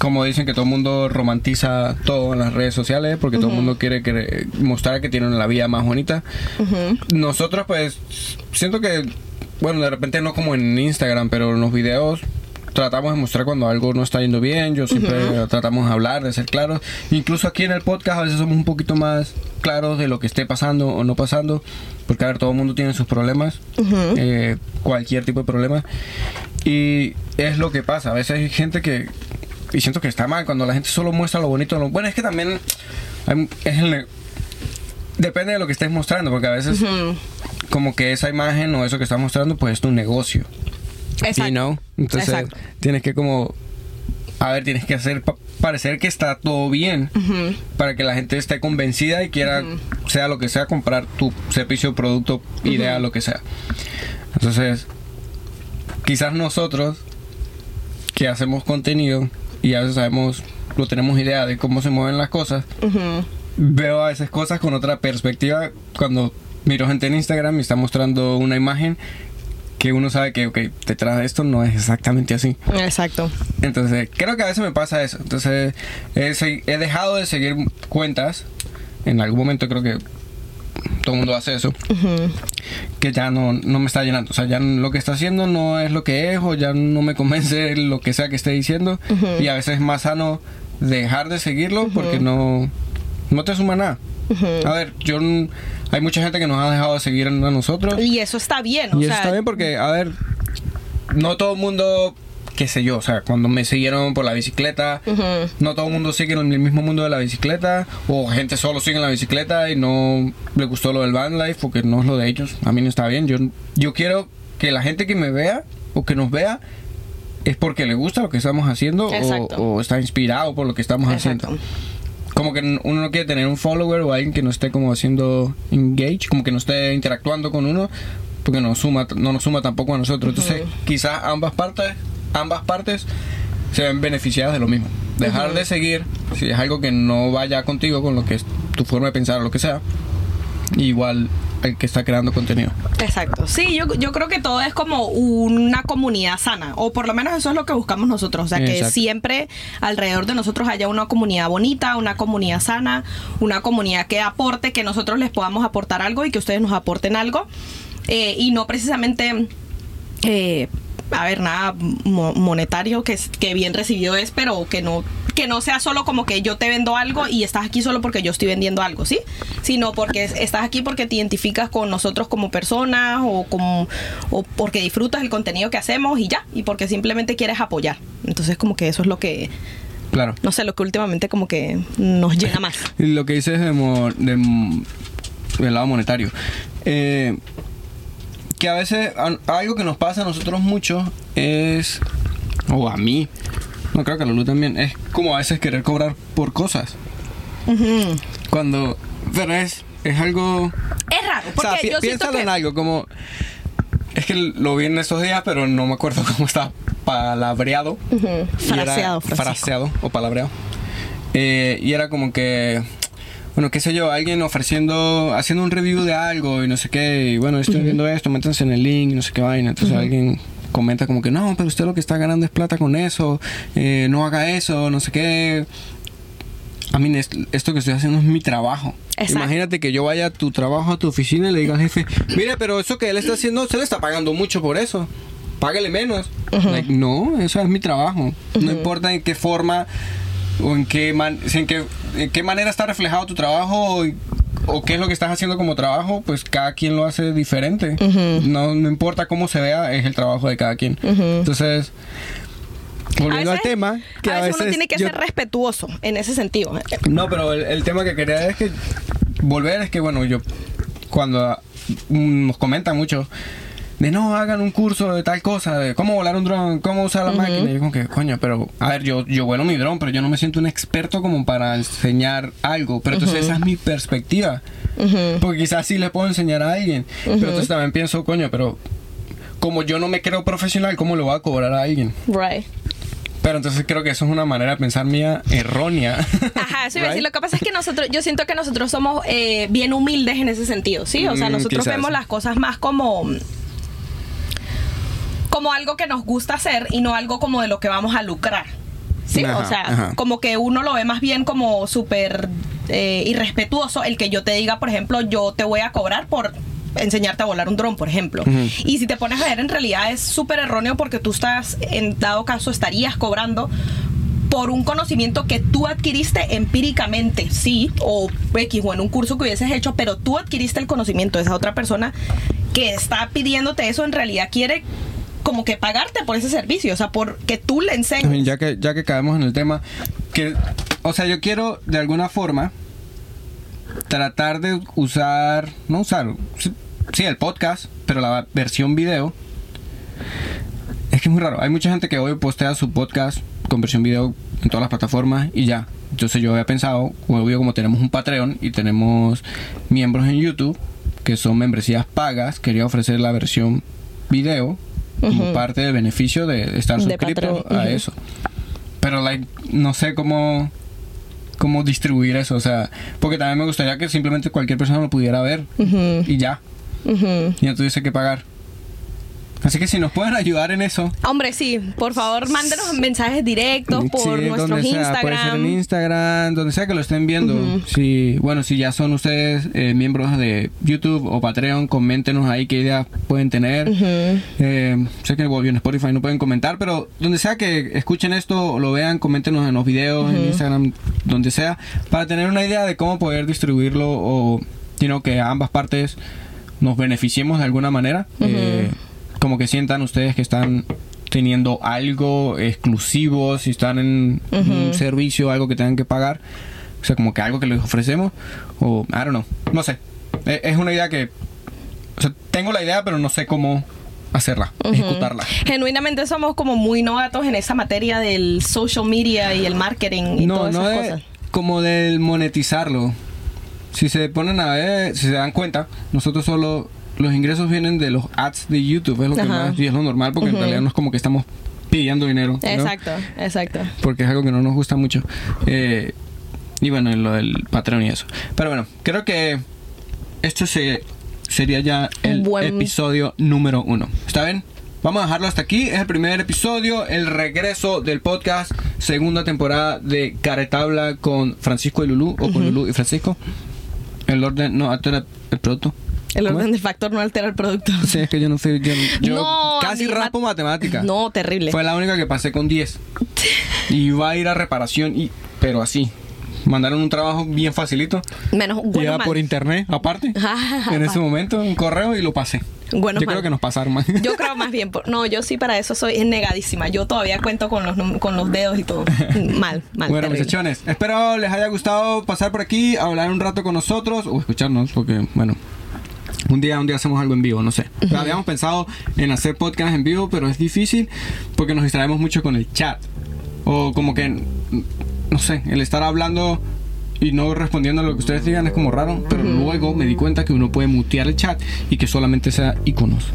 como dicen que todo el mundo romantiza todo en las redes sociales porque todo el mundo quiere, que- mostrar que tienen la vida más bonita. Nosotros pues siento que, bueno, de repente no como en Instagram, pero en los videos tratamos de mostrar cuando algo no está yendo bien. Yo siempre tratamos de hablar, de ser claros. Incluso aquí en el podcast a veces somos un poquito más claros de lo que esté pasando o no pasando. Porque a ver, todo el mundo tiene sus problemas. eh, cualquier tipo de problema. Y es lo que pasa. A veces hay gente que. Y siento que está mal cuando la gente solo muestra lo bonito. Lo, bueno, es que también. hay- es el- depende de lo que estés mostrando, porque a veces. Como que esa imagen o eso que estás mostrando, pues es tu negocio. Exacto. You know? Entonces Exacto. tienes que como a ver, tienes que hacer pa- parecer que está todo bien para que la gente esté convencida y quiera sea lo que sea comprar tu servicio, producto, idea, lo que sea. Entonces, quizás nosotros que hacemos contenido y a veces sabemos, lo tenemos idea de cómo se mueven las cosas, veo a veces cosas con otra perspectiva cuando miro gente en Instagram y está mostrando una imagen que uno sabe que, ok, detrás de esto no es exactamente así. Exacto. Entonces, creo que a veces me pasa eso. Entonces, he, he dejado de seguir cuentas. En algún momento creo que todo el mundo hace eso. Ujú. Que ya no, no me está llenando. O sea, ya lo que está haciendo no es lo que es o ya no me convence *laughs* lo que sea que esté diciendo. Y a veces es más sano dejar de seguirlo porque no, no te suma nada. A ver, yo hay mucha gente que nos ha dejado de seguir a nosotros. Y eso está bien. o Y eso sea, está bien porque, a ver, no todo el mundo, qué sé yo, o sea, cuando me siguieron por la bicicleta, Ujú. no todo el mundo sigue en el mismo mundo de la bicicleta, o gente solo sigue en la bicicleta y no le gustó lo del van life porque no es lo de ellos. A mí no está bien. Yo, yo quiero que la gente que me vea o que nos vea es porque le gusta lo que estamos haciendo o, o está inspirado por lo que estamos Exacto. haciendo. Como que uno no quiere tener un follower o alguien que no esté como haciendo engage, como que no esté interactuando con uno, porque no suma, no nos suma tampoco a nosotros. Entonces, quizás ambas partes, ambas partes se ven beneficiadas de lo mismo. Dejar de seguir, si es algo que no vaya contigo con lo que es tu forma de pensar o lo que sea, igual el que está creando contenido. Exacto. Sí, yo, yo creo que todo es como una comunidad sana, o por lo menos eso es lo que buscamos nosotros, o sea, que siempre alrededor de nosotros haya una comunidad bonita, una comunidad sana, una comunidad que aporte, que nosotros les podamos aportar algo y que ustedes nos aporten algo, eh, y no precisamente... eh, a ver, nada mo- monetario que, que bien recibido es, pero que no que no sea solo como que yo te vendo algo y estás aquí solo porque yo estoy vendiendo algo, ¿sí? Sino porque es- estás aquí porque te identificas con nosotros como personas o como o porque disfrutas el contenido que hacemos y ya, y porque simplemente quieres apoyar. Entonces como que eso es lo que Claro. no sé, lo que últimamente como que nos llena *laughs* más. Y lo que dices de, mo- de mo- del lado monetario. Eh, que a veces algo que nos pasa a nosotros mucho es, o a mí, no creo que a Lulu también, es como a veces querer cobrar por cosas. Ujú. Cuando, pero es, es algo... Es raro, O porque sea, pi- yo siento piénsalo que en algo, como... Es que lo vi en estos días, pero no me acuerdo *laughs* cómo está palabreado. Y era- Fraseado, fraseado o palabreado. Eh, y era como que, bueno, qué sé yo, alguien ofreciendo, haciendo un review de algo y no sé qué, y bueno, estoy viendo esto, métanse en el link y no sé qué vaina. Entonces alguien comenta como que, no, pero usted lo que está ganando es plata con eso, eh, no haga eso, no sé qué. A mí es- esto que estoy haciendo es mi trabajo. Exacto. Imagínate que yo vaya a tu trabajo, a tu oficina y le diga al jefe, mire, pero eso que él está haciendo, se le está pagando mucho por eso. Págale menos. Like, no, eso es mi trabajo. No importa en qué forma o en qué, man- en qué, en qué manera está reflejado tu trabajo o, o qué es lo que estás haciendo como trabajo, pues cada quien lo hace diferente. no, no importa cómo se vea, es el trabajo de cada quien. Entonces, volviendo A al tema, que a veces, uno tiene que yo- ser respetuoso en ese sentido. no, pero el, el tema que quería es que volver es que, bueno, yo cuando mm, nos comentan mucho de no hagan un curso de tal cosa, de cómo volar un dron, cómo usar la máquina, y yo como que, coño, pero a ver, yo, yo vuelo mi dron, pero yo no me siento un experto como para enseñar algo, pero entonces esa es mi perspectiva, porque quizás sí le puedo enseñar a alguien, pero entonces también pienso, coño, pero como yo no me creo profesional, ¿cómo le voy a cobrar a alguien? Right. Pero entonces creo que eso es una manera de pensar mía errónea. Ajá, eso iba a decir. Lo que pasa es que nosotros, yo siento que nosotros somos eh, bien humildes en ese sentido, ¿sí? O sea, Mm, nosotros vemos las cosas más como como algo que nos gusta hacer y no algo como de lo que vamos a lucrar. Sí, Ajá, o sea, ajá. como que uno lo ve más bien como súper eh, irrespetuoso el que yo te diga, por ejemplo, yo te voy a cobrar por enseñarte a volar un dron, por ejemplo. Y si te pones a ver, en realidad es súper erróneo porque tú estás, en dado caso, estarías cobrando por un conocimiento que tú adquiriste empíricamente, sí, o X o en un curso que hubieses hecho, pero tú adquiriste el conocimiento de esa otra persona que está pidiéndote eso, en realidad quiere como que pagarte por ese servicio, o sea, por que tú le enseñes. Ya que, ya que caemos en el tema, que, o sea, yo quiero de alguna forma tratar de usar, no usar, sí, el podcast, pero la versión video. Es que es muy raro. Hay mucha gente que hoy postea su podcast con versión video en todas las plataformas y ya. Entonces yo había pensado, obvio como tenemos un Patreon y tenemos miembros en YouTube que son membresías pagas, quería ofrecer la versión video como parte del beneficio de estar suscrito a eso. Pero like, no sé cómo cómo distribuir eso, o sea, porque también me gustaría que simplemente cualquier persona lo pudiera ver y ya, y no tuviese que pagar. Así que si nos pueden ayudar en eso, Hombre, sí, por favor, mándenos mensajes directos por Sí, nuestros sea, Instagram. puede ser en Instagram, donde sea que lo estén viendo. Si, bueno, si ya son ustedes eh, miembros de YouTube o Patreon, coméntenos ahí qué ideas pueden tener. Ujú. Eh, sé que bueno, en Spotify no pueden comentar, pero donde sea que escuchen esto o lo vean, coméntenos en los videos, en Instagram, donde sea, para tener una idea de cómo poder distribuirlo o sino que ambas partes nos beneficiemos de alguna manera. Eh, como que sientan ustedes que están teniendo algo exclusivo, si están en un servicio, algo que tengan que pagar. O sea, como que algo que les ofrecemos. O, I don't know. No sé. Eh, Es una idea que... O sea, tengo la idea, pero no sé cómo hacerla, ejecutarla. Genuinamente somos como muy novatos en esa materia del social media y el marketing y No, todas no esas de, cosas. como del monetizarlo. Si se ponen a ver, si se dan cuenta, nosotros solo los ingresos vienen de los ads de YouTube, es lo que Ajá. más y es lo normal porque en realidad no es como que estamos pidiendo dinero, ¿no? Exacto, exacto. porque es algo que no nos gusta mucho. Eh, y bueno, en lo del Patreon y eso. Pero bueno, creo que esto se, sería ya el Buen- episodio número uno. ¿Está bien? Vamos a dejarlo hasta aquí. Es el primer episodio, el regreso del podcast, segunda temporada de Caretabla con Francisco y Lulú, o con Lulú y Francisco. El orden no altera el producto. El ¿Cómo orden del factor no altera el producto. *laughs* Sí, es que yo no sé. Yo, yo No, casi ni raspo mat- matemática. No, terrible. Fue la única que pasé con 10. Y iba a ir a reparación, y pero así. Mandaron un trabajo bien facilito. Menos bueno por internet, aparte. *laughs* Ah, en ese momento, un correo y lo pasé. Bueno, yo mal. creo que nos pasaron más. Yo *laughs* creo más bien, no, yo sí para eso soy negadísima. Yo todavía cuento con los con los dedos y todo. Mal, mal. bueno, muchachones, espero les haya gustado pasar por aquí, hablar un rato con nosotros o escucharnos, porque, bueno, un día, un día hacemos algo en vivo, no sé. Habíamos pensado en hacer podcast en vivo, pero es difícil porque nos distraemos mucho con el chat. O como que, no sé, el estar hablando y no respondiendo a lo que ustedes digan es como raro, pero luego me di cuenta que uno puede mutear el chat y que solamente sea iconos.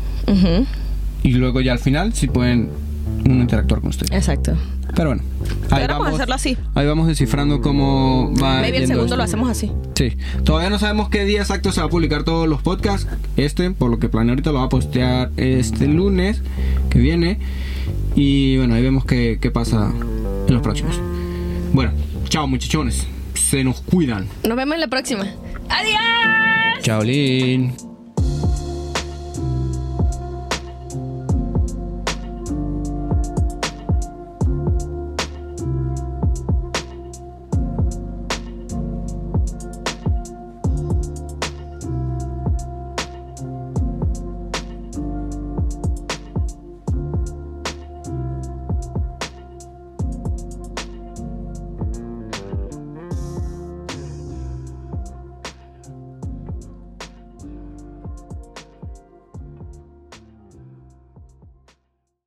Y luego ya al final sí pueden uno interactuar con ustedes. Exacto. Pero bueno, ahí vamos, hacerlo así. ahí vamos descifrando cómo va. Maybe el segundo esto. lo hacemos así. Sí, todavía no sabemos qué día exacto se va a publicar todos los podcasts. Este, por lo que planeo ahorita, lo va a postear este lunes que viene. Y bueno, ahí vemos qué, qué pasa en los próximos. Bueno, chao muchachones. Se nos cuidan. Nos vemos en la próxima. ¡Adiós! Chao, Lin.